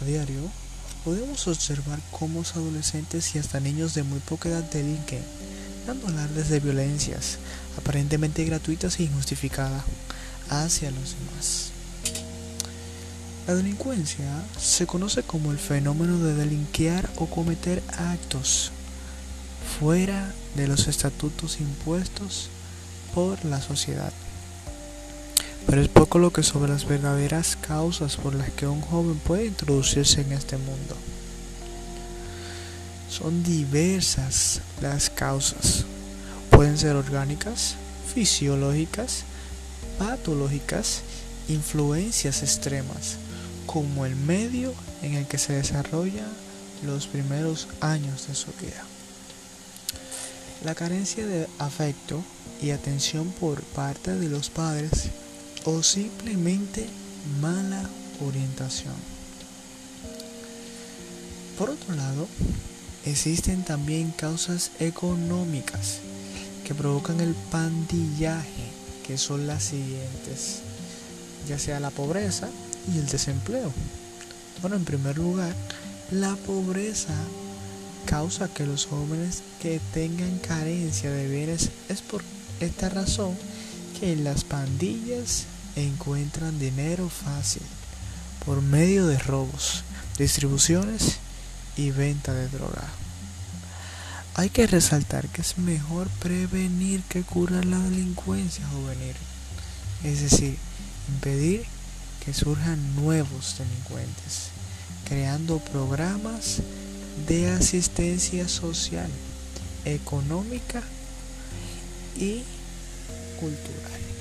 A diario, podemos observar cómo los adolescentes y hasta niños de muy poca edad delinquen, dando alardes de violencias aparentemente gratuitas e injustificadas hacia los demás. La delincuencia se conoce como el fenómeno de delinquear o cometer actos fuera de los estatutos impuestos por la sociedad. Pero es poco lo que sobre las verdaderas causas por las que un joven puede introducirse en este mundo. Son diversas las causas. Pueden ser orgánicas, fisiológicas, patológicas, influencias extremas, como el medio en el que se desarrolla los primeros años de su vida. La carencia de afecto y atención por parte de los padres o simplemente mala orientación. Por otro lado, existen también causas económicas que provocan el pandillaje, que son las siguientes, ya sea la pobreza y el desempleo. Bueno, en primer lugar, la pobreza causa que los jóvenes que tengan carencia de bienes es por esta razón que las pandillas encuentran dinero fácil por medio de robos, distribuciones y venta de droga. Hay que resaltar que es mejor prevenir que curar la delincuencia juvenil, es decir, impedir que surjan nuevos delincuentes, creando programas de asistencia social, económica y cultural.